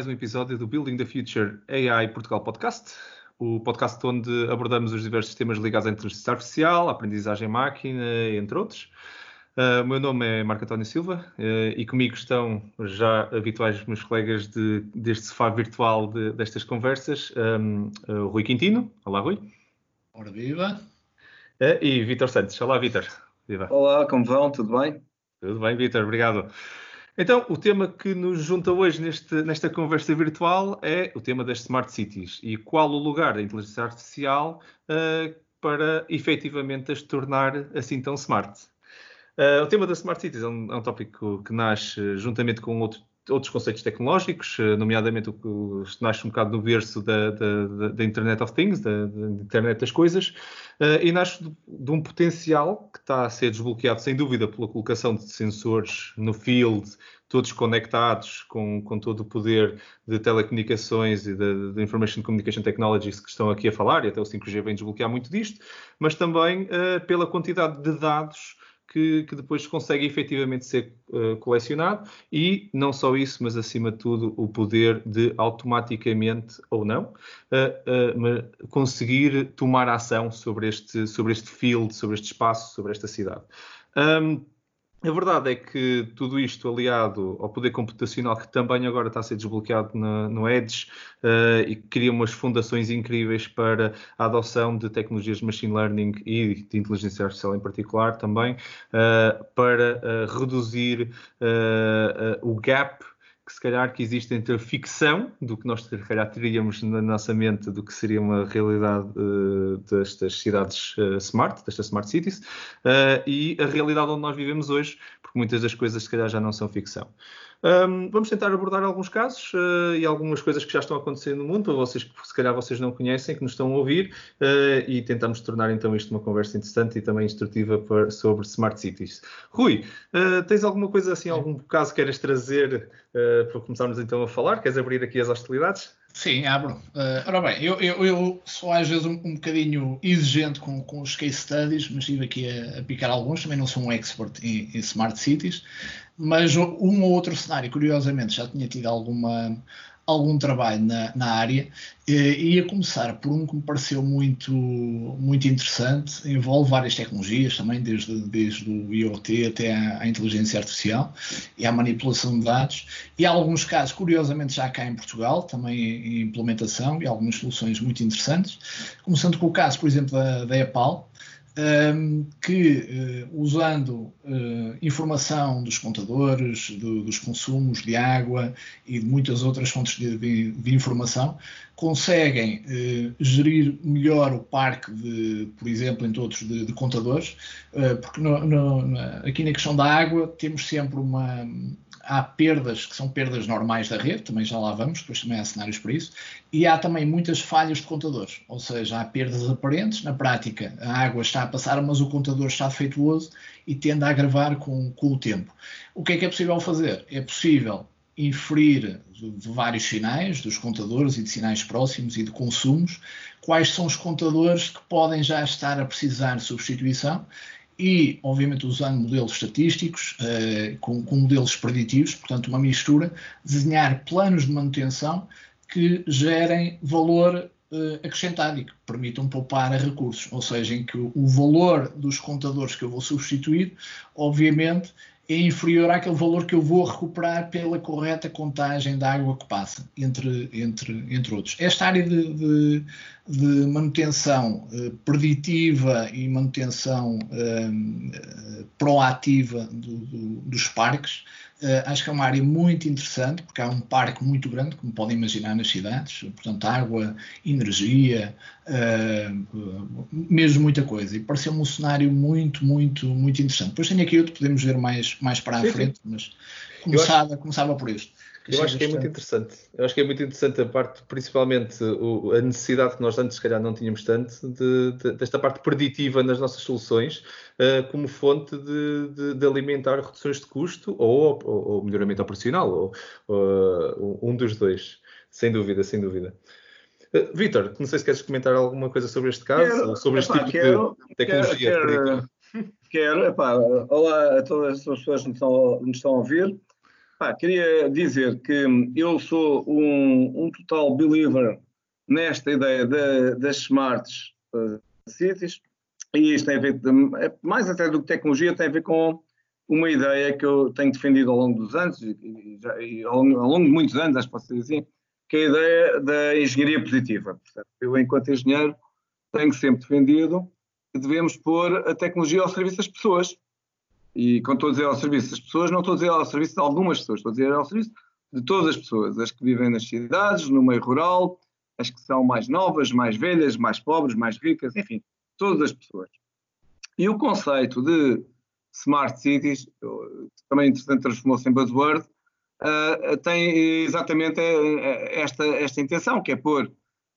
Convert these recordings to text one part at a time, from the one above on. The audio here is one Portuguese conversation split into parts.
mais um episódio do Building the Future AI Portugal Podcast, o podcast onde abordamos os diversos temas ligados à inteligência artificial, à aprendizagem máquina, entre outros. Uh, o meu nome é Marco António Silva uh, e comigo estão já habituais meus colegas de, deste sofá virtual de, destas conversas, um, uh, Rui Quintino. Olá, Rui. Ora, viva. e Vitor Santos. Olá, Vitor. Viva. Olá, como vão? Tudo bem? Tudo bem, Vitor. Obrigado. Então, o tema que nos junta hoje neste, nesta conversa virtual é o tema das Smart Cities e qual o lugar da inteligência artificial uh, para efetivamente as tornar assim tão smart. Uh, o tema das Smart Cities é um, é um tópico que nasce juntamente com outro outros conceitos tecnológicos, eh, nomeadamente o que nasce um bocado do berço da, da, da Internet of Things, da, da, Internet das Coisas, uh, e nasce de, de, um potencial que está a ser desbloqueado, sem dúvida, pela colocação de sensores no field, todos conectados com, com todo o poder de telecomunicações e de, Information Communication Technologies que estão aqui a falar, e até o 5G vem desbloquear muito disto, mas também uh, pela quantidade de dados que, que depois consegue efetivamente ser uh, colecionado e não só isso, mas acima de tudo o poder de automaticamente ou não uh, conseguir tomar ação sobre este, sobre este field, sobre este espaço, sobre esta cidade. Um, a verdade é que tudo isto aliado ao poder computacional que também agora está a ser desbloqueado na, no Edge uh, e cria umas fundações incríveis para a adoção de tecnologias de machine learning e de inteligência artificial em particular também, uh, para uh, reduzir o gap que se calhar que existe entre a ficção do que nós calhar teríamos na nossa mente do que seria uma realidade uh, destas cidades uh, smart, destas smart cities, uh, e a realidade onde nós vivemos hoje, porque muitas das coisas se calhar já não são ficção. Um, vamos tentar abordar alguns casos uh, e algumas coisas que já estão acontecendo no mundo, para vocês que se calhar vocês não conhecem, que nos estão a ouvir, uh, e tentamos tornar então isto uma conversa interessante e também instrutiva para, sobre Smart Cities. Rui, uh, tens alguma coisa assim, algum caso que queres trazer para começarmos então a falar? Queres abrir aqui as hostilidades? Sim, abro. Uh, ora bem, eu, eu, eu, sou às vezes um, um bocadinho exigente com, com os case studies, mas estive aqui a, a picar alguns. Também não sou um expert em, em smart cities, mas um ou outro cenário, curiosamente, já tinha tido alguma, algum trabalho na, na área. E ia começar por um que me pareceu muito, muito interessante, envolve várias tecnologias também, desde, desde o IoT até à, à, inteligência artificial e à manipulação de dados. E há alguns casos, curiosamente, já cá em Portugal, também em implementação e algumas soluções muito interessantes. Começando com o caso, por exemplo, da, da EPAL, que, uh, usando uh, informação dos contadores, do, dos consumos de água e de muitas outras fontes de, de, de informação, conseguem uh, gerir melhor o parque, de, por exemplo, em todos de, de contadores, porque no, no, aqui na questão da água temos sempre uma há perdas que são perdas normais da rede, também já lá vamos, depois também há cenários para isso, e há também muitas falhas de contadores, ou seja, há perdas aparentes, na prática a água está a passar, mas o contador está defeituoso e tende a agravar com, com o tempo. O que é que é possível fazer? É possível inferir de, vários sinais, dos contadores e de sinais próximos e de consumos, quais são os contadores que podem já estar a precisar de substituição e, obviamente, usando modelos estatísticos, uh, com, com, modelos preditivos, portanto, uma mistura, desenhar planos de manutenção que gerem valor uh, acrescentado e que permitam poupar recursos, ou seja, em que o valor dos contadores que eu vou substituir, obviamente, é inferior àquele valor que eu vou recuperar pela correta contagem da água que passa, entre, entre, entre outros. Esta área de, de, de manutenção eh, preditiva e manutenção eh, proativa do, do, dos parques Uh, acho que é uma área muito interessante, porque há um parque muito grande, como podem imaginar nas cidades, portanto, água, energia, uh, mesmo muita coisa. E pareceu-me um cenário muito, muito, muito interessante. Depois tenho aqui outro, podemos ver mais, mais para a frente, mas começava, acho... começava por este. Eu acho que é muito interessante. Eu acho que é muito interessante a parte, principalmente o, a necessidade que nós antes, se calhar, não tínhamos tanto, de, de, desta parte preditiva nas nossas soluções, uh, como fonte de, de, alimentar reduções de custo ou, ou, ou melhoramento operacional, ou, ou, um dos dois. Sem dúvida, sem dúvida. Uh, Vitor, não sei se queres comentar alguma coisa sobre este caso, quero, ou sobre este tipo quero, de tecnologia quero, Quero, epá, olá a todas as pessoas que nos estão, nos estão a ouvir. Pá, queria dizer que eu sou um, um total believer nesta ideia de, das smarts uh, cities e isto tem a ver, é, mais até do que tecnologia, tem a ver com uma ideia que eu tenho defendido ao longo dos anos e, e, e ao, longo, ao, longo, de muitos anos, acho que posso dizer assim, que é a ideia da engenharia positiva. Portanto, eu, enquanto engenheiro, tenho sempre defendido que devemos pôr a tecnologia ao serviço das pessoas e quando estou a dizer ao serviço das pessoas, não estou a dizer ao serviço de algumas pessoas, estou a dizer ao serviço de todas as pessoas, as que vivem nas cidades, no meio rural, as que são mais novas, mais velhas, mais pobres, mais ricas, enfim, todas as pessoas. E o conceito de smart cities, também interessante transformou-se em buzzword, uh, tem exatamente eh, esta, esta intenção, que é pôr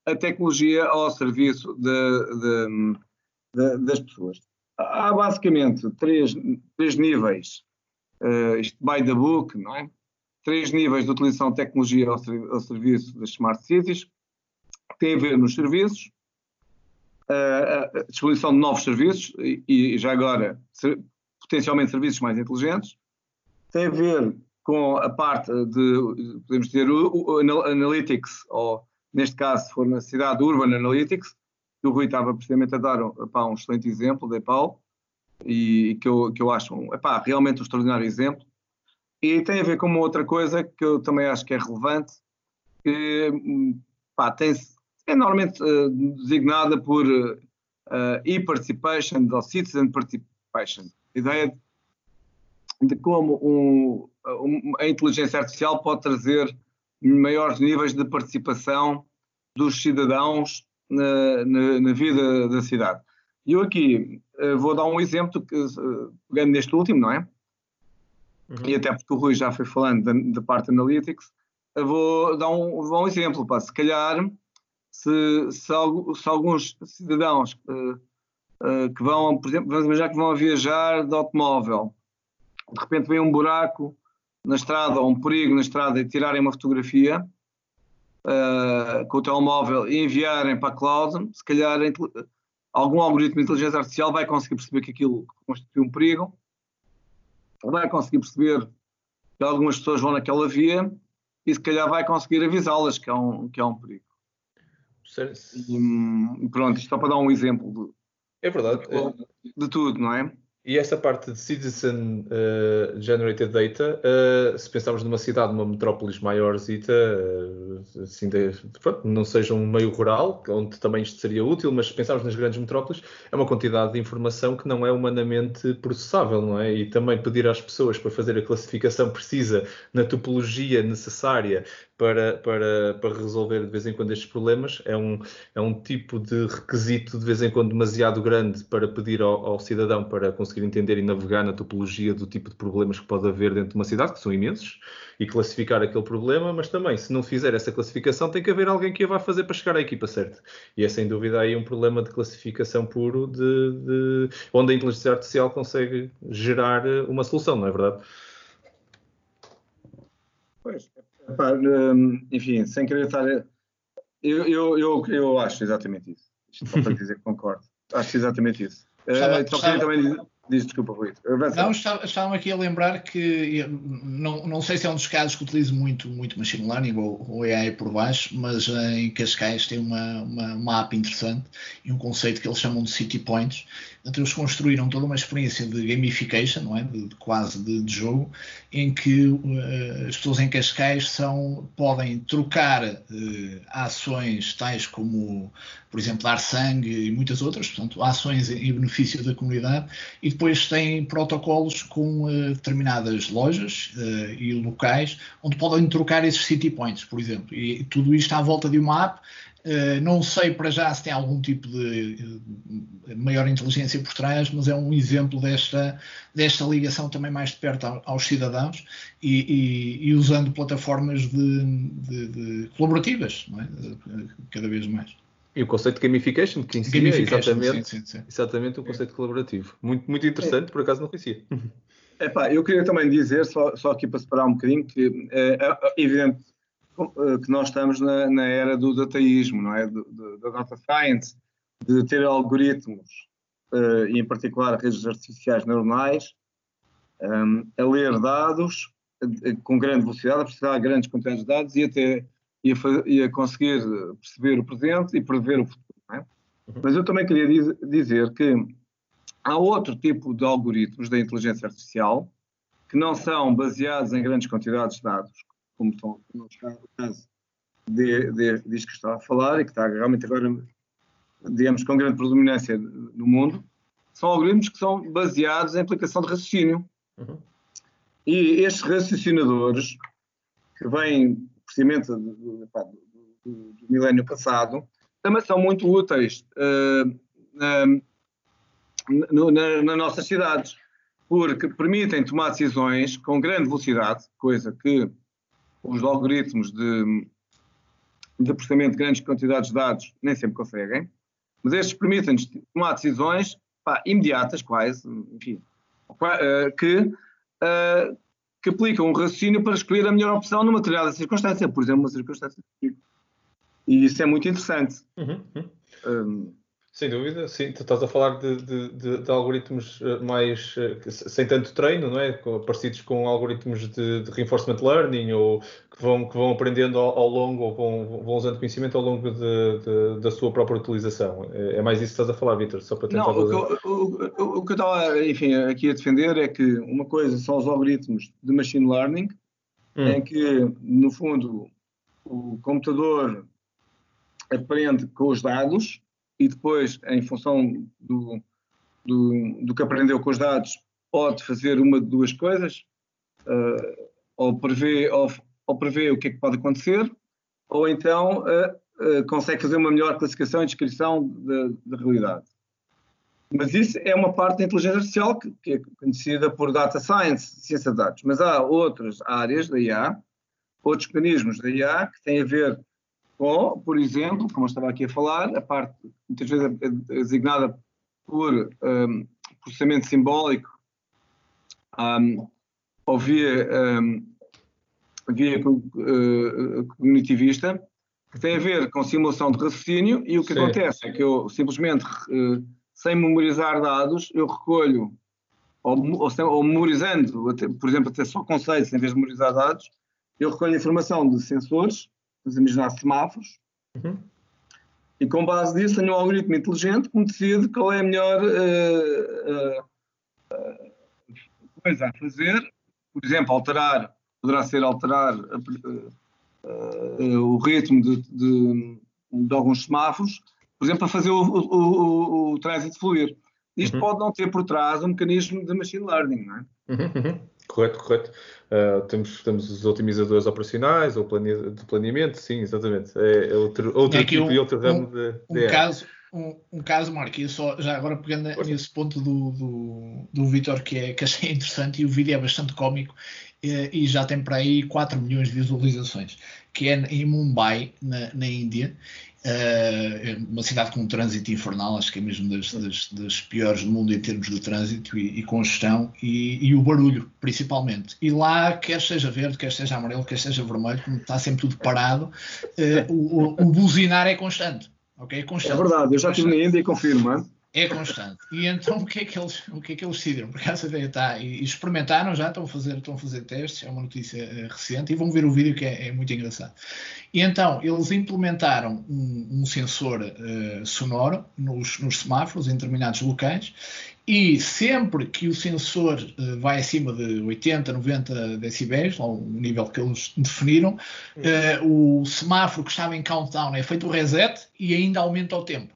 a tecnologia ao serviço de, de, de, das pessoas há basicamente três, três níveis, uh, isto by the book, não é? Três níveis de utilização de tecnologia ao, ao serviço das smart cities, tem a ver nos serviços, uh, a disponibilização de novos serviços e, e já agora ser, potencialmente serviços mais inteligentes, tem a ver com a parte de, podemos dizer, o, o Analytics, ou neste caso, se for na cidade, Urban Analytics, o Rui estava precisamente a dar epá, um excelente exemplo da EPAL e que eu, que eu acho epá, realmente um extraordinário exemplo. E tem a ver com uma outra coisa que eu também acho que é relevante, que epá, tem, é normalmente uh, designada por uh, e-participation ou citizen participation. A ideia de, de como um, um, a inteligência artificial pode trazer maiores níveis de participação dos cidadãos na, na, na vida da cidade. E eu aqui uh, vou dar um exemplo, que, uh, pegando neste último, não é? Uhum. E até porque o Rui já foi falando da, da parte Analytics, uh, vou dar um, vou dar um exemplo. Pá. Se calhar, se, se, se alguns cidadãos que vão, por exemplo, vamos imaginar que vão viajar de automóvel, de repente vem um buraco na estrada ou um perigo na estrada e tirarem uma fotografia, uh, com o telemóvel e enviarem para a cloud, se calhar algum algoritmo de inteligência artificial vai conseguir perceber que aquilo constitui um perigo, vai conseguir perceber que algumas pessoas vão naquela via e se calhar vai conseguir avisá-las que, é um, que é um perigo. E, pronto, isto só para dar um exemplo de, é verdade. de, de tudo, não é? E essa parte de Citizen uh, Generated Data, uh, se pensarmos numa cidade, numa metrópolis maiorzita, uh, assim de, pronto, não seja um meio rural, onde também isto seria útil, mas se pensarmos nas grandes metrópoles, é uma quantidade de informação que não é humanamente processável, não é? E também pedir às pessoas para fazer a classificação precisa na topologia necessária para, para, para resolver de vez em quando estes problemas. É um, é um tipo de requisito de vez em quando demasiado grande para pedir ao, ao, cidadão para conseguir entender e navegar na topologia do tipo de problemas que pode haver dentro de uma cidade, que são imensos, e classificar aquele problema, mas também, se não fizer essa classificação, tem que haver alguém que a vá fazer para chegar à equipa certa. E é sem dúvida aí um problema de classificação puro, de, de onde a inteligência artificial consegue gerar uma solução, não é verdade? Pois, hum, enfim, sem querer estar. Eu, eu, eu, eu acho exatamente isso. Isto só para dizer que concordo. Acho exatamente isso. Uh, só queria também dizer, Diz, desculpa, Rui. Não, estavam aqui a lembrar que não, não sei se é um dos casos que utilizo muito, muito machine learning ou, ou AI por baixo, mas em Cascais tem uma, uma, uma app interessante e um conceito que eles chamam de City Points. Então, eles construíram toda uma experiência de gamification, não é? de, de quase de, de, jogo, em que uh, as pessoas em Cascais são, podem trocar uh, ações tais como, por exemplo, dar sangue e muitas outras, portanto, ações em benefício da comunidade e depois têm protocolos com uh, determinadas lojas uh, e locais onde podem trocar esses city points, por exemplo. E tudo isto à volta de uma app. Uh, não sei para já se tem algum tipo de maior inteligência por trás, mas é um exemplo desta, desta ligação também mais de perto aos cidadãos e, e, e usando plataformas de, de, de colaborativas, é? cada vez mais. E o conceito de gamification, que ensina exatamente, sim, sim, sim. exatamente o conceito é. colaborativo. Muito, muito interessante, é. por acaso não conhecia. Epá, eu queria também dizer, só, só aqui para separar um bocadinho, que é, é evidente eh, que nós estamos na, na era do dataísmo, não é? Da data science, de ter algoritmos, uh, e em particular redes artificiais neuronais, um, a ler dados com grande velocidade, a processar grandes quantidades de dados e até e a, e a conseguir perceber o presente e prever o futuro. É? Uhum. Mas eu também queria diz, dizer que há outro tipo de algoritmos da inteligência artificial que não são baseados em grandes quantidades de dados, como são no caso de, de, disto que estava a falar e que está realmente agora, digamos, com grande predominância no mundo, são algoritmos que são baseados em aplicação de raciocínio. Uhum. E estes raciocinadores, que vêm precisamente do, do, do, do, milénio passado, também são muito úteis uh, na, na, nas nossas cidades, porque permitem tomar decisões com grande velocidade, coisa que os algoritmos de, de processamento de grandes quantidades de dados nem sempre conseguem, mas estes permitem-nos tomar decisões pá, imediatas, quase, enfim, eh, que, uh, que aplicam um raciocínio para escolher a melhor opção numa determinada circunstância, por exemplo, uma circunstância. E isso é muito interessante. Uhum, uhum. Um, sem dúvida, sim. Tu estás a falar de, de, de, de algoritmos eh, mais eh, sem tanto treino, não é? Parecidos com algoritmos de, reinforcement learning ou que vão, que vão aprendendo ao, ao longo ou vão, vão usando conhecimento ao longo da sua própria utilização. É, é, mais isso que estás a falar, Vitor, só para tentar. Não, o que, o, o, o que eu estava, enfim, aqui a defender é que uma coisa são os algoritmos de machine learning, hum. em que, no fundo, o computador aprende com os dados e depois, em função do, do, do, que aprendeu com os dados, pode fazer uma de duas coisas, uh, ou, prevê, ou, ou prevê o que é que pode acontecer, ou então uh, uh, consegue fazer uma melhor classificação e descrição da, realidade. Mas isso é uma parte da inteligência artificial que, que, é conhecida por data science, ciência de dados. Mas há outras áreas da IA, outros mecanismos da IA que têm a ver ou, por exemplo, como eu estava aqui a falar, a parte muitas vezes é designada por um, processamento simbólico um, ou via, um, via uh, cognitivista, que tem a ver com simulação de raciocínio, e o que Sim. acontece é que eu simplesmente, uh, sem memorizar dados, eu recolho, ou, ou, ou memorizando, até, por exemplo, até só conceitos em vez de memorizar dados, eu recolho informação de sensores vamos imaginar semáforos, uhum. e com base nisso tenho um algoritmo inteligente que me decide qual é a melhor uh, uh, coisa a fazer. Por exemplo, alterar, poderá ser alterar o ritmo de, de, de, alguns semáforos, por exemplo, para fazer o, o, o, o trânsito fluir. Isto uhum. pode não ter por trás um mecanismo de machine learning, não é? Uhum, uhum. Correto, correto. Uh, temos, temos os otimizadores operacionais ou plane... de planeamento, sim, exatamente. É, é outro, outro é tipo um, e outro ramo um, de, de. Um caso, um, um caso, Marco, e só já agora pegando nesse ponto do, do, do Vitor que, é, que achei interessante e o vídeo é bastante cómico e, e já tem para aí 4 milhões de visualizações, que é em Mumbai, na, na Índia, Uh, uma cidade com um trânsito infernal, acho que é mesmo das, das, das piores do mundo em termos de trânsito e, e congestão e, e, o barulho, principalmente. E lá, quer seja verde, quer seja amarelo, quer seja vermelho, como está sempre tudo parado, uh, o, o, buzinar é constante. Okay? É, constante. é verdade, eu já estive na Índia e confirmo. É constante. E então o que é que eles, o que é que eles decidiram? Porque essa ideia está. E, experimentaram já, estão a, fazer, estão a fazer testes, é uma notícia uh, recente, e vão ver o vídeo que é, é, muito engraçado. E então eles implementaram um, um sensor uh, sonoro nos, nos, semáforos em determinados locais, e sempre que o sensor uh, vai acima de 80, 90 decibéis, ou o nível que eles definiram, o semáforo que estava em countdown é feito o reset e ainda aumenta o tempo.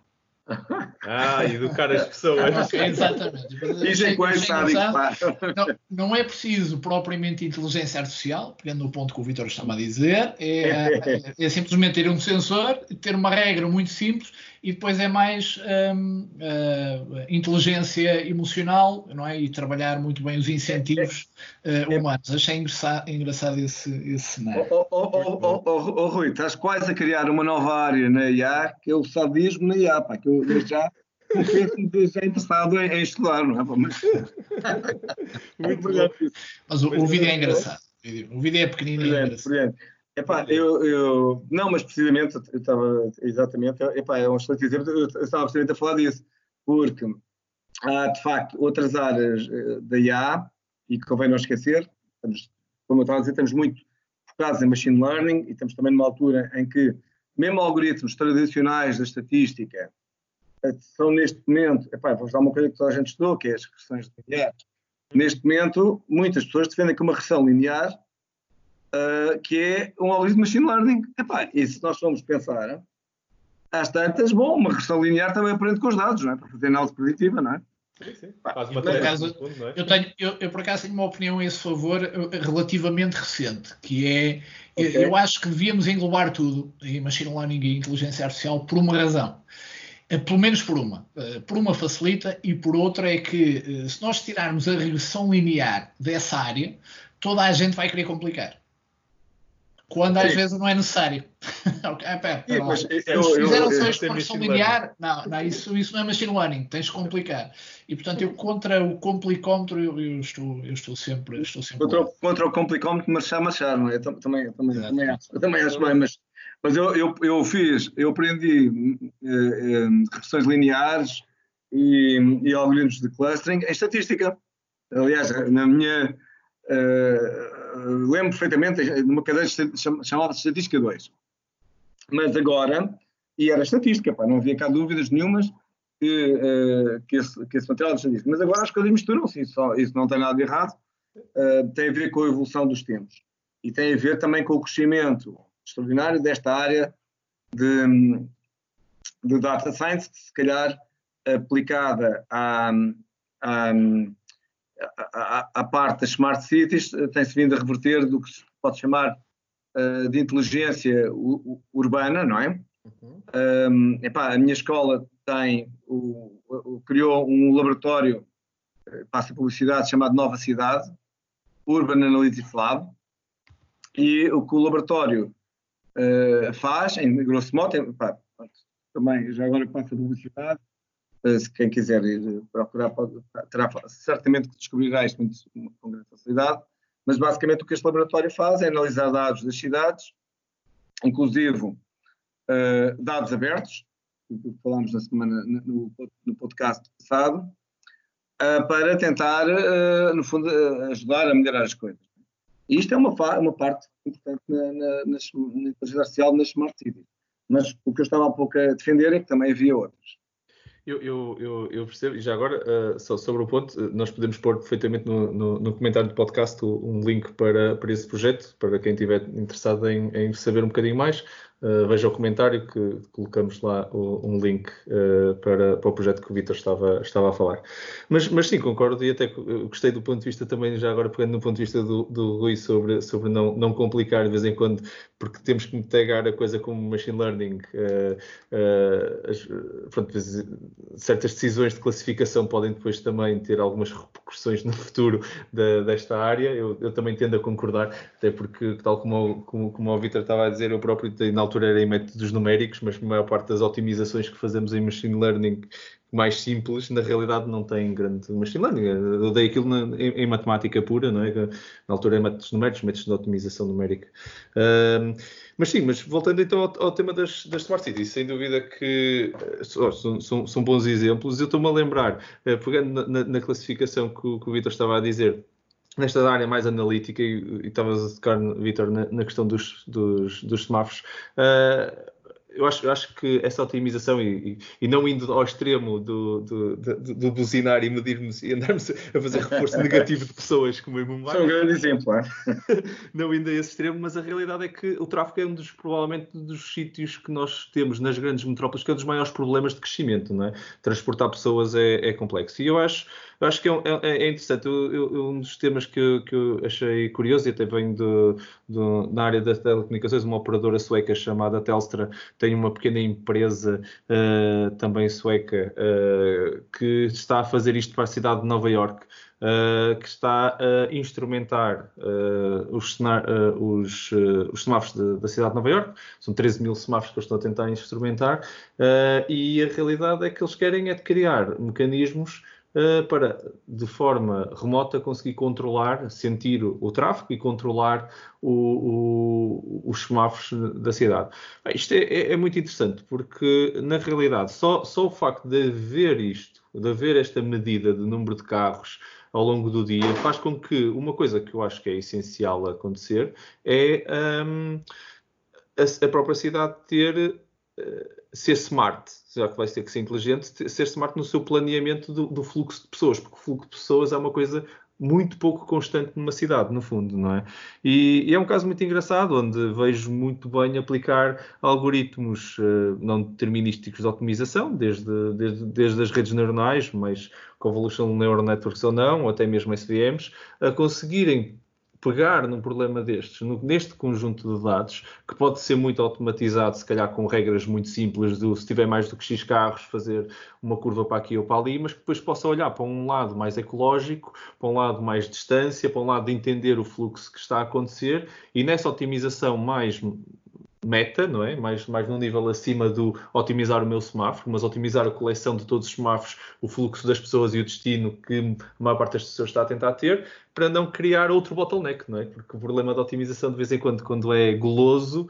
Ah, educar as pessoas. Exatamente. Dizem coisas não, não é preciso propriamente inteligência artificial, pegando no ponto que o Vitor estava a dizer, é, é, é simplesmente ter um sensor, ter uma regra muito simples e depois é mais um, uh, eh, inteligência emocional não é? e trabalhar muito bem os incentivos uh, humanos. Achei engraçado, engraçado esse, esse cenário. Oh, oh, oh, oh, Rui, estás quase a criar uma nova área na IA, que é o sadismo na IA, pá, que eu já confesso já interessado em, em, estudar, não é? Mas, muito brilhante. Mas o, o vídeo é engraçado. O vídeo é pequenino e é engraçado. Epá, eu, eu, não, mas precisamente, eu estava, exatamente, epá, é um excelente exemplo, eu, estava precisamente a falar disso, porque há, de facto, outras áreas uh, da IA, e que convém não esquecer, estamos como eu estava a dizer, estamos muito focados em machine learning e estamos também numa altura em que, mesmo algoritmos tradicionais da estatística, eh, são neste momento, epá, vou dar uma coisa que toda a gente estudou, que é as regressões lineares. Neste momento, muitas pessoas defendem que uma regressão linear, uh, que é um algoritmo de machine learning. Epá, e se nós formos pensar, às tantas, bom, uma regressão linear também aprende com os dados, não é? Para fazer análise preditiva, não é? Sim, sim. Por acaso, fundo, é? eu, tenho, eu, eu, por acaso tenho uma opinião a esse favor eh, relativamente recente, que é okay. eu, eu acho que devíamos englobar tudo em machine learning e inteligência artificial por uma razão. Eh, pelo menos por uma. Eh, por uma facilita e por outra é que se nós tirarmos a regressão linear dessa área, toda a gente vai querer complicar. Quando às Sim. vezes não é necessário. okay, pera, pera Sim, eu, eu, fizeram só a expansão linear. Não, não isso, isso não é machine learning, tens de complicar. E portanto, eu contra o complicómetro, eu, eu, estou, eu estou sempre. Estou sempre contra, o, contra o complicómetro, marchar, marchar, não é? Eu também, também, também, acho, eu também acho bem, mas, mas eu, eu, eu fiz, eu aprendi eh, eh, regressões lineares e, e algoritmos de clustering em estatística. Aliás, na minha. Uh, lembro perfeitamente numa cadeira chamada Estatística 2. Mas agora, e era estatística, pá, não havia cá dúvidas nenhumas que, uh, que, esse, que esse material de estatística. Mas agora as coisas misturam-se, isso, isso, não tem nada de errado, uh, tem a ver com a evolução dos tempos. E tem a ver também com o crescimento extraordinário desta área de, de data science, que se calhar aplicada à, à, a, parte das smart cities eh, tem-se vindo a reverter do que se pode chamar uh, de inteligência urbana, não é? Uhum. Um, epá, a minha escola tem, o, o, criou um laboratório, eh, passa publicidade, chamado Nova Cidade, Urban Analytics Lab, e o que o laboratório uh, faz, em grosso modo, é, epá, também já agora passa publicidade, se quem quiser ir procurar, pode, terá certamente que descobrirá isto muito, com grande facilidade. Mas basicamente o que este laboratório faz é analisar dados das cidades, inclusive uh, dados abertos, que falámos na semana no, no podcast passado, uh, para tentar, uh, no fundo, ajudar a melhorar as coisas. E isto é uma, uma parte importante na, na, na, na inteligência artificial nas smart cities. Mas o que eu estava há pouco a defender é que também havia outras. Eu, eu, eu, eu, percebo, e já agora, uh, só sobre o ponto, uh, nós podemos pôr perfeitamente no, no, no, comentário do podcast um link para, para esse projeto, para quem estiver interessado em, em saber um bocadinho mais. Uh, veja o comentário que colocamos lá o, um link uh, para, para o projeto que o Vitor estava, estava a falar. Mas, mas sim, concordo e até gostei do ponto de vista também, já agora pegando no ponto de vista do, do Rui sobre, sobre não, não complicar de vez em quando, porque temos que pegar a coisa como machine learning. Uh, as, pronto, certas decisões de classificação podem depois também ter algumas repercussões no futuro da, desta área. Eu, eu, também tendo a concordar, até porque, tal como, como, como o Vitor estava a dizer, eu próprio tenho altura era em métodos numéricos, mas a maior parte das otimizações que fazemos em machine learning mais simples, na realidade não tem grande machine learning. Eu dei aquilo na, em, em, matemática pura, não é? Na altura em métodos numéricos, métodos de otimização numérica. Um, mas sim, mas voltando então ao, ao tema das, das, Smart Cities, sem dúvida que oh, são, são, são, bons exemplos. Eu estou-me a lembrar, uh, pegando na, na classificação que que o Vitor estava a dizer, nesta área mais analítica, e, e estavas a tocar, Vitor, na, na, questão dos, dos, dos semáforos, uh, eu acho, eu acho que essa otimização e, e, não indo ao extremo do, do, do, do buzinar e medirmos e andarmos a fazer reforço negativo de pessoas como em Mumbai. São um grande exemplo, é? não indo a esse extremo, mas a realidade é que o tráfego é um dos, provavelmente, dos sítios que nós temos nas grandes metrópoles que é um dos maiores problemas de crescimento, não é? Transportar pessoas é, é complexo. E eu acho eu acho que é, é, é interessante. Eu, eu, um dos temas que que eu achei curioso, e até venho de, de, na área das telecomunicações, uma operadora sueca chamada Telstra tem uma pequena empresa uh, também sueca uh, que está a fazer isto para a cidade de Nova York. Uh, que está a instrumentar uh, os, uh, os, os, semáforos da cidade de Nova York. São 13 mil semáforos que eles estão a tentar instrumentar. e a realidade é que eles querem é de criar mecanismos eh, para, de forma remota, conseguir controlar, sentir o tráfego e controlar o, o, os semáforos da cidade. Isto é, é, é, muito interessante, porque, na realidade, só, só o facto de haver isto, de haver esta medida de número de carros, ao longo do dia, faz com que uma coisa que eu acho que é essencial acontecer é um, a, a, própria cidade ter uh, ser smart, já que vai ter que ser inteligente, ser smart no seu planeamento do, do, fluxo de pessoas, porque o fluxo de pessoas é uma coisa muito pouco constante numa cidade, no fundo, não é? E, e, é um caso muito engraçado, onde vejo muito bem aplicar algoritmos uh, não determinísticos de otimização, desde, desde, desde as redes neuronais, mas Convolutional Neural Networks ou não, ou até mesmo SVMs, a conseguirem pegar num problema destes, neste conjunto de dados, que pode ser muito automatizado, se calhar com regras muito simples, do se tiver mais do que X carros, fazer uma curva para aqui ou para ali, mas que depois possa olhar para um lado mais ecológico, para um lado mais distância, para um lado de entender o fluxo que está a acontecer e nessa otimização mais meta, não é? Mais, mais num nível acima do otimizar o meu semáforo, mas otimizar a coleção de todos os semáforos, o fluxo das pessoas e o destino que a maior parte das pessoas está a tentar ter, para não criar outro bottleneck, não é? Porque o problema da otimização, de vez em quando, quando é goloso,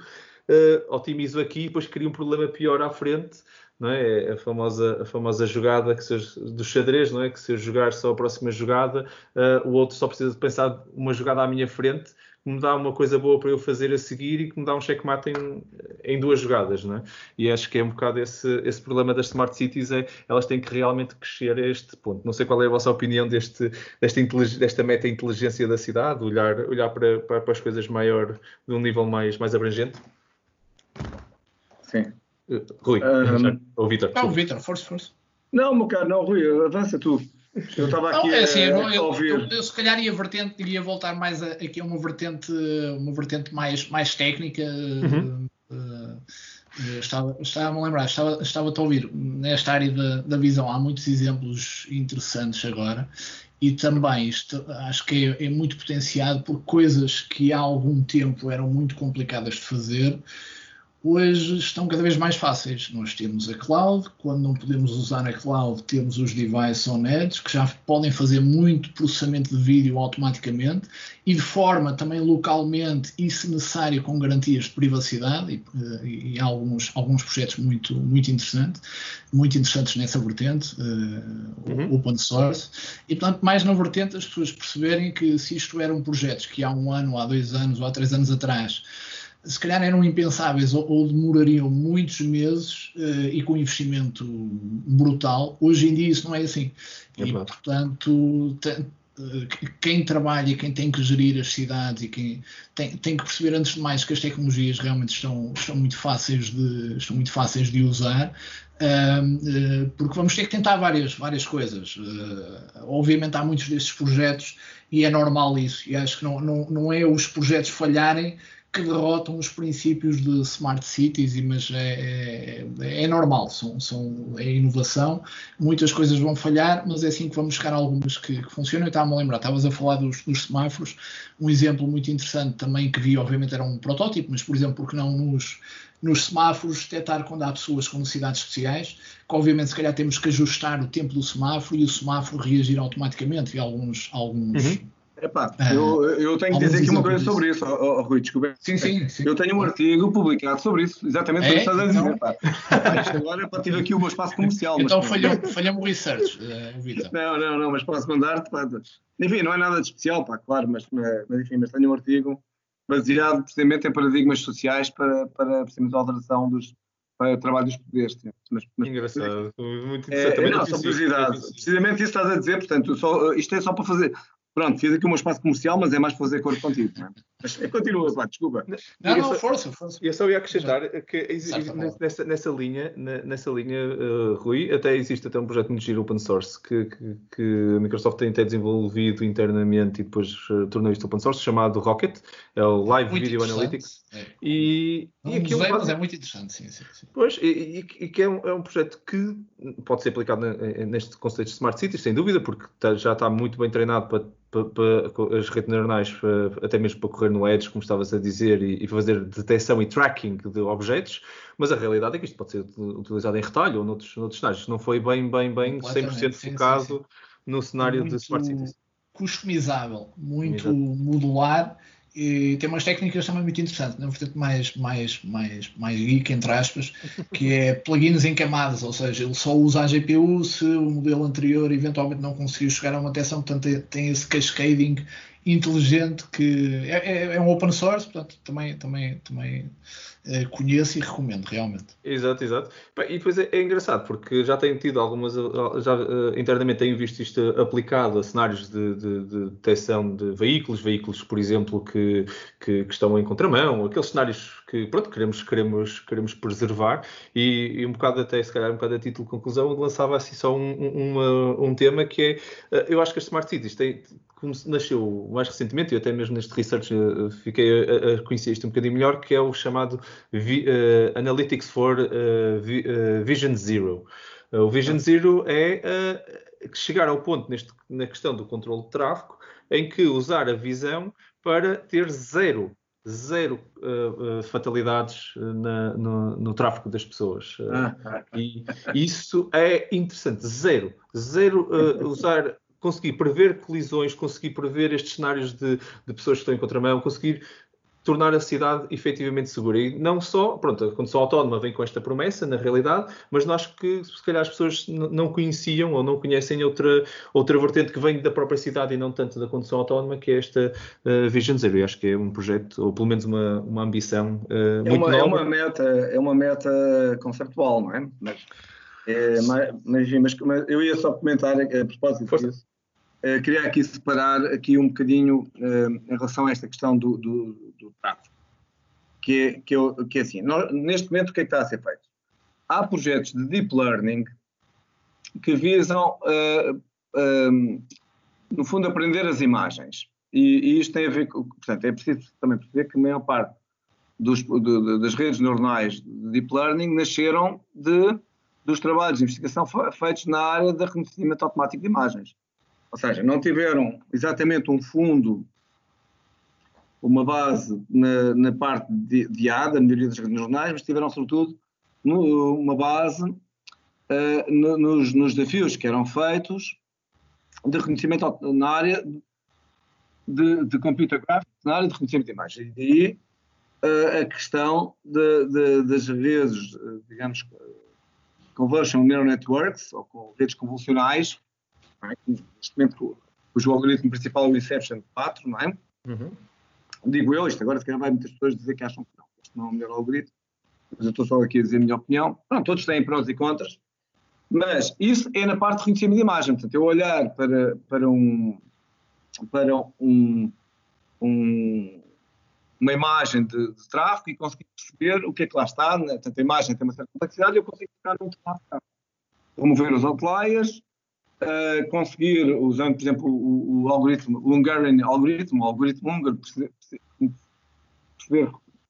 uh, otimizo aqui e depois crio um problema pior à frente, não é? é? A famosa, a famosa jogada que se, do xadrez, não é? Que se eu jogar só a próxima jogada, uh, o outro só precisa de pensar uma jogada à minha frente que me dá uma coisa boa para eu fazer a seguir e que me dá um checkmate em, em duas jogadas, não é? E acho que é um bocado esse, esse problema das smart cities, é elas têm que realmente crescer a este ponto. Não sei qual é a vossa opinião deste, desta, desta meta inteligência da cidade, olhar, olhar para, para, para as coisas maior, de um nível mais, mais abrangente. Sim. Uh, Rui, um, ou Vitor? Não, Vitor, força, força. Não, meu caro, não, Rui, avança tu. Eu estava aqui não, é assim, a, eu, a ouvir. Eu, eu, eu, se calhar ia vertente, iria voltar mais a, aqui a uma vertente, uma vertente mais, mais técnica. Uhum. Uh, estava, estava a lembrar, estava, estava a ouvir nesta área da, da visão. Há muitos exemplos interessantes agora e também isto acho que é, é, muito potenciado por coisas que há algum tempo eram muito complicadas de fazer hoje estão cada vez mais fáceis. Nós temos a cloud, quando não podemos usar a cloud, temos os devices on edge, que já podem fazer muito processamento de vídeo automaticamente e de forma também localmente e, se necessário, com garantias de privacidade e, e, e alguns, alguns projetos muito, muito interessantes, muito interessantes nessa vertente, uh, uhum. open source. E, portanto, mais na vertente as pessoas perceberem que se isto eram projetos que há um ano, há dois anos ou há três anos atrás se calhar eram impensáveis ou, ou demorariam muitos meses uh, e com investimento brutal. Hoje em dia isso não é assim. É e, portanto, te, uh, quem trabalha, quem tem que gerir as cidades e quem tem, tem que perceber antes de mais que as tecnologias realmente estão, estão, muito, fáceis de, estão muito fáceis de usar. Uh, porque vamos ter que tentar várias, várias coisas. obviamente há muitos desses projetos e é normal isso. E acho que não, não, não é os projetos falharem que derrotam os princípios de smart cities, mas é, é, é normal, são, são, é inovação, muitas coisas vão falhar, mas é assim que vamos chegar a algumas que, que funcionam. Eu estava-me a lembrar, estavas a falar dos, dos, semáforos, um exemplo muito interessante também que vi, obviamente era um protótipo, mas por exemplo, porque não nos, nos semáforos detectar quando há pessoas com necessidades especiais, que obviamente se calhar temos que ajustar o tempo do semáforo e o semáforo reagir automaticamente, e alguns, alguns uhum Epá, ah, eu, eu tenho que dizer aqui uma coisa sobre isso, oh, oh, Rui, desculpa. Sim, sim, sim, Eu tenho um artigo publicado sobre isso, exatamente é? o que estás a dizer. Então... Pá. agora para tive aqui o meu espaço comercial. Então falhou-me falhou o research, uh, Vitor. Não, não, não, mas posso mandar-te. Enfim, não é nada de especial, pá, claro, mas, mas, enfim, mas tenho um artigo baseado precisamente em paradigmas sociais para, para precisamente a alteração dos para o trabalho dos poderes. Mas, mas, Engraçado, muito é, interessante. É, é, não, só curiosidade. Precisamente isso estás a dizer, portanto, só, isto é só para fazer Pronto, fiz aqui um espaço comercial, mas é mais para fazer cor contigo. Não é? Mas é, continua, desculpa. Não, não, força, força. Eu só ia acrescentar que nessa, nessa linha, nessa linha uh, Rui, até existe até um projeto muito giro open source que, que, que a Microsoft tem até desenvolvido internamente e depois uh, tornou isto open source, chamado Rocket, é o Live muito Video Analytics. É. E, e aqui é, um, é muito interessante, sim, sim. sim. Pois, e, e, que é um, é um projeto que pode ser aplicado neste conceito de Smart Cities, sem dúvida, porque tá, já está muito bem treinado para para, as redes neuronais, até mesmo para correr no Edge, como estavas a dizer, e, e, fazer detecção e tracking de objetos, mas a realidade é que isto pode ser utilizado em retalho ou noutros, noutros cenários. Não foi bem, bem, bem 100% sim, focado sim, sim. no cenário muito de Smart Cities. Customizável, muito Exato. modular e tem umas técnicas também muito interessantes, na vertente mais, mais, mais, mais geek, entre aspas, que é plugins em camadas, ou seja, ele só usa a GPU se o modelo anterior eventualmente não conseguiu chegar a uma tensão, portanto tem esse cascading inteligente que é, é, é um open source, portanto também, também, também eh, conheço e recomendo realmente. Exato, exato. E depois é, é engraçado porque já tenho tido algumas, eh, já uh, internamente tenho visto isto aplicado a cenários de, de, de detecção de veículos, veículos, por exemplo, que, que, que, estão em contramão, aqueles cenários que pronto, queremos, queremos, queremos preservar e, e um bocado até, se calhar um bocado a título de conclusão, lançava assim só um, um, um tema que é, eu acho que as Smart Cities têm, como nasceu mais recentemente, e até mesmo neste research uh, fiquei a, a, conhecer isto um bocadinho melhor, que é o chamado Vi, uh, Analytics for uh, Vi, Vision Zero. o Vision Zero é chegar ao ponto neste, na questão do controle de tráfego em que usar a visão para ter zero zero uh, uh, fatalidades na, no, no, tráfego das pessoas. Uh, e isso é interessante. Zero. Zero usar conseguir prever colisões, conseguir prever estes cenários de, de pessoas que estão em contramão, conseguir tornar a cidade efetivamente segura. E não só, pronto, a condução autónoma vem com esta promessa, na realidade, mas nós que se calhar as pessoas não conheciam ou não conhecem outra, outra vertente que vem da própria cidade e não tanto da condução autónoma, que é esta uh, Vision Zero. E acho que é um projeto, ou pelo menos uma, uma ambição uh, é muito uma, nova. É uma, meta, é uma meta conceptual, não é? Mas, é, mas, mas, mas, eu ia só comentar a propósito disso Uh, queria aqui separar aqui um bocadinho uh, em relação a esta questão do, do, do tráfego. Que é, que, eu, que é assim, nós, neste momento o que é que está a ser feito? Há projetos de deep learning que visam, no fundo, aprender as imagens. E, e, isto tem a ver com, portanto, é preciso também perceber que a maior parte dos, de, das redes neuronais de deep learning nasceram de, dos trabalhos de investigação feitos na área de reconhecimento automático de imagens. Ou seja, não tiveram exatamente um fundo, uma base na, na parte de, de A, da das redes neuronais, mas tiveram, sobretudo, no, uma base uh, no, nos, nos, desafios que eram feitos de reconhecimento na área de, de computer graphics, na área de reconhecimento de imagens. E daí uh, a questão de, de, das redes, digamos, conversion neural networks, ou com redes convolucionais, é? Neste momento, cujo algoritmo principal é o Inception 4, não é? Uhum. Digo eu, isto agora se calhar vai muitas pessoas dizer que acham que não, este não é o melhor algoritmo, mas eu estou só aqui a dizer a minha opinião. Não, todos têm prós e contras, mas isso é na parte de reconhecimento de imagem. Portanto, eu olhar para, para um para um, um uma imagem de, de, tráfego e conseguir perceber o que é que lá está. Né? Portanto, a imagem tem uma certa complexidade e eu consigo ficar onde está. Remover os outliers, uh, conseguir, usando, por exemplo, o, o algoritmo, o Hungarian algoritmo, o algoritmo húngaro, perceber,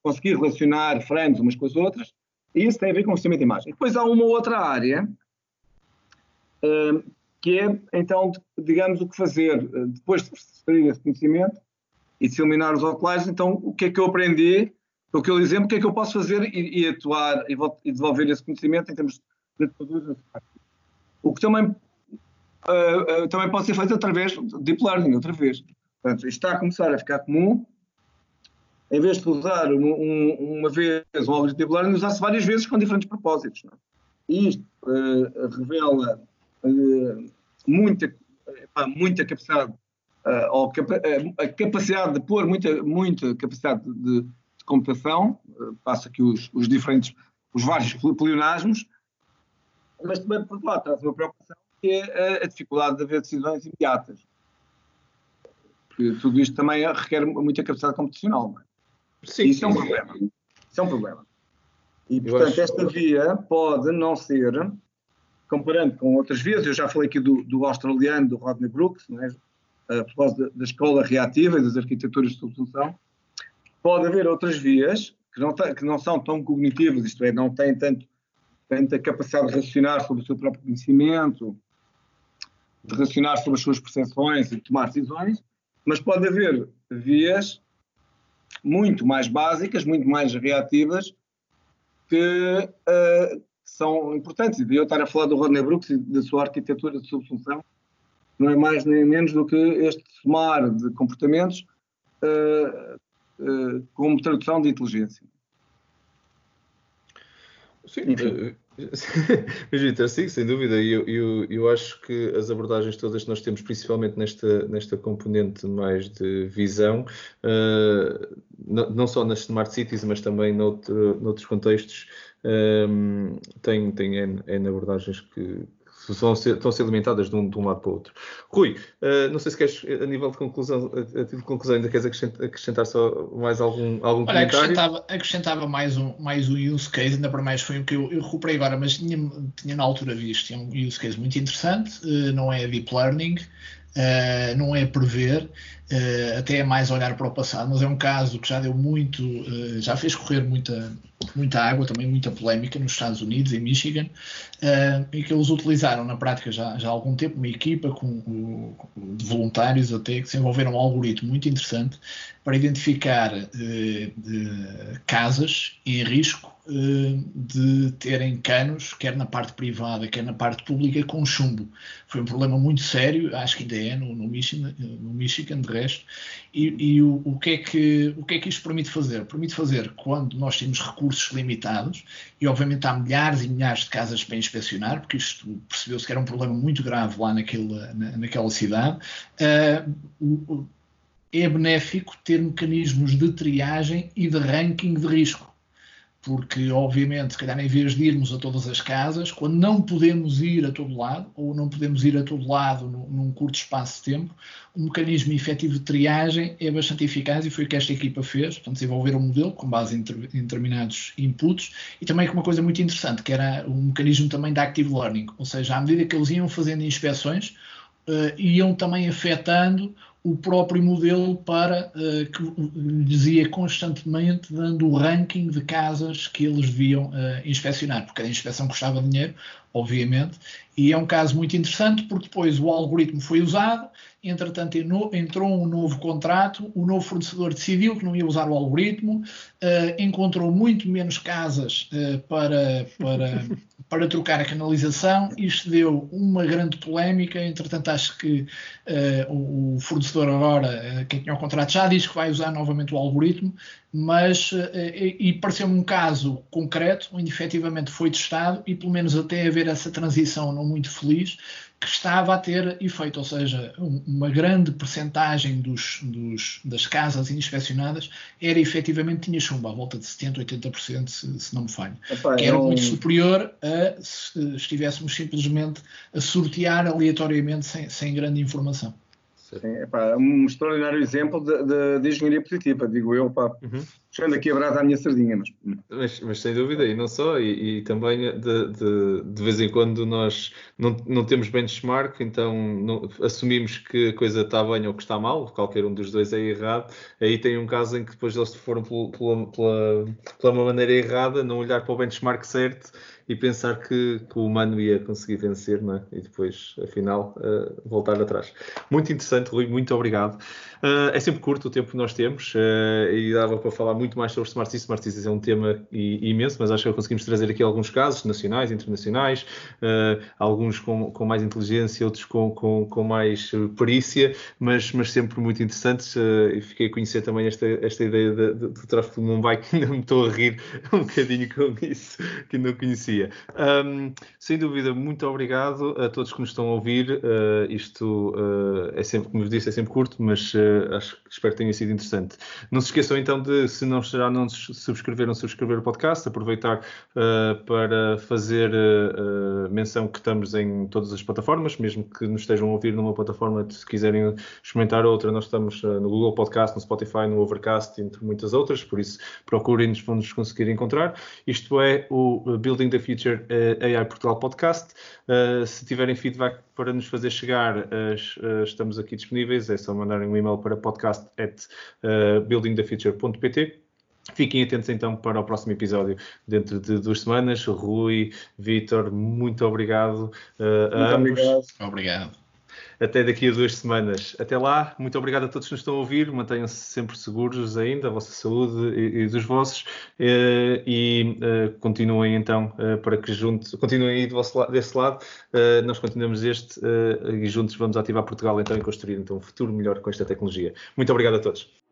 conseguir relacionar frames umas com as outras, e isso tem a ver com o sistema de imagem. Depois há uma outra área, uh, que é, então, digamos, o que fazer eh, depois de extrair esse conhecimento e de eliminar os outliers, então, o que é que eu aprendi, pelo que eu exemplo, o que é que eu posso fazer e, e atuar e, e, desenvolver esse conhecimento em termos de produtos. O que também uh, uh, também pode ser feito através de deep learning, outra vez. Portanto, isto está a começar a ficar comum. Em vez de usar um, um, uma vez um algoritmo de deep learning, usar-se várias vezes com diferentes propósitos. Não é? E isto uh, revela muita, muita capacidade, ou capa a capacidade de pôr muita, muita capacidade de, de computação, passa aqui os, os diferentes, os vários pleonasmos, mas também, por outro lado, traz uma preocupação que é a, dificuldade de haver decisões imediatas. Porque tudo isto também requer muita capacidade computacional. Não é? Sim, Isso é um problema. Isso é um problema. E, portanto, acho... esta via pode não ser, comparando com outras vias, eu já falei aqui do, do australiano, do Rodney Brooks, né, a propósito da, escola reativa e das arquiteturas de subsunção, pode haver outras vias que não, que não são tão cognitivas, isto é, não têm tanto, tanta capacidade de racionar sobre o seu próprio conhecimento, de racionar sobre as suas percepções e de tomar decisões, mas pode haver vias muito mais básicas, muito mais reativas, que uh, são importantes. E eu estar a falar do Rodney Brooks e da sua arquitetura de subsunção, não é mais nem menos do que este somar de comportamentos uh, como tradução de inteligência. Sim, mas Vitor, sim, sem dúvida. Eu, eu, eu acho que as abordagens todas que nós temos, principalmente nesta, nesta componente mais de visão, uh, não, não, só nas smart cities, mas também noutro, noutros contextos, um, eh, tem, tem N, N abordagens que, estão a ser, estão a ser alimentadas de um, de um, lado para o outro. Rui, uh, não sei se queres, a nível de conclusão, a, a de conclusão ainda queres acrescentar, acrescentar, só mais algum, algum Olha, comentário? Acrescentava, acrescentava mais, um, mais um use case, ainda para mais foi o que eu, eu recuperei agora, mas tinha, tinha na altura visto, tinha um use case muito interessante, uh, não é deep learning, uh, não é prever, uh, até é mais olhar para o passado, mas é um caso que já deu muito, uh, já fez correr muita, muita água, também muita polémica nos Estados Unidos, em Michigan, e que eles utilizaram na prática já, já há algum tempo uma equipa com, com, de voluntários até que desenvolveram um algoritmo muito interessante para identificar casas em risco de terem canos, quer na parte privada, quer na parte pública, com chumbo. Foi um problema muito sério, acho que ainda é no, no Michigan, no Michigan de resto. E, e o, o, que é que, o que é que isto permite fazer? Permite fazer quando nós temos recursos limitados, e obviamente há milhares e milhares de casas para inspecionar, porque isto percebeu-se que era um problema muito grave lá naquele, na, naquela cidade. Uh, é benéfico ter mecanismos de triagem e de ranking de risco porque obviamente, se calhar em vez de irmos a todas as casas, quando não podemos ir a todo lado, ou não podemos ir a todo lado num, num curto espaço de tempo, um mecanismo efetivo de triagem é bastante eficaz e foi o que esta equipa fez, portanto desenvolver um modelo com base em, em determinados inputs e também com uma coisa muito interessante, que era um mecanismo também de active learning, ou seja, à medida que eles iam fazendo inspeções, uh, iam também afetando o próprio modelo para uh, que lhes ia constantemente dando o ranking de casas que eles deviam uh, inspecionar, porque a inspeção custava dinheiro, obviamente, e é um caso muito interessante porque depois o algoritmo foi usado, entretanto entrou um novo contrato, o novo fornecedor decidiu que não ia usar o algoritmo, uh, encontrou muito menos casas para, para para trocar a canalização. Isto deu uma grande polémica. Entretanto, acho que uh, o fornecedor agora, uh, quem tinha o contrato, já diz que vai usar novamente o algoritmo, mas uh, e, e pareceu-me um caso concreto, onde efetivamente foi testado e pelo menos até haver essa transição não muito feliz, que estava a ter efeito, ou seja, uma grande percentagem dos, dos, das casas inspecionadas era efetivamente tinha chumbo, à volta de 70%, 80%, se, se não me falho, Epá, que era é um... muito superior a se estivéssemos simplesmente a sortear aleatoriamente sem, sem grande informação. Sim, epá, um extraordinário exemplo de, de, de, engenharia positiva, digo eu, pá, uhum. Puxando aqui a brasa à minha sardinha. Mas... mas, mas sem dúvida, e não só, e, e também de, de, de, vez em quando nós não, não temos benchmark, então não, assumimos que a coisa está bem ou que está mal, qualquer um dos dois é errado, aí tem um caso em que depois eles foram pela, pela, pela maneira errada, não olhar para o benchmark certo e pensar que, que, o humano ia conseguir vencer, não é? E depois, afinal, uh, voltar atrás. Muito interessante, Rui, muito obrigado. Uh, é sempre curto o tempo que nós temos uh, e dava para falar muito mais sobre Smart Cities. Smart Cities é um tema imenso, mas acho que conseguimos trazer aqui alguns casos nacionais, internacionais, alguns com, com, mais inteligência, outros com, com, com mais perícia, mas, mas sempre muito interessantes. e fiquei a conhecer também esta, esta ideia do tráfego de Mumbai, que ainda me estou a rir um bocadinho com isso, que não conhecia. Um, sem dúvida, muito obrigado a todos que nos estão a ouvir. Uh, isto uh, é sempre, como eu disse, é sempre curto, mas uh, acho, espero que tenha sido interessante. Não se esqueçam então de, se não já não subscreveram, subscrever o podcast, aproveitar para fazer menção que estamos em todas as plataformas, mesmo que nos estejam a ouvir numa plataforma, se quiserem experimentar outra, nós estamos no Google Podcast, no Spotify, no Overcast, entre muitas outras, por isso procurem-nos, vão-nos conseguir encontrar. Isto é o Building the Future uh, AI Portugal Podcast. Uh, se tiverem feedback para nos fazer chegar, uh, estamos aqui disponíveis. É só mandarem um e-mail para podcast@buildingthefuture.pt. Fiquem atentos então para o próximo episódio dentro de duas semanas. Rui, Vitor, muito obrigado uh, a muito ambos. Obrigado. obrigado até daqui a duas semanas. Até lá, muito obrigado a todos que nos estão a ouvir, mantenham-se sempre seguros ainda, a vossa saúde e, e dos vossos, eh, e, uh, continuem então uh, para que juntos, continuem aí do vosso, desse lado, uh, nós continuamos este e juntos vamos ativar Portugal então e construir então, um futuro melhor com esta tecnologia. Muito obrigado a todos.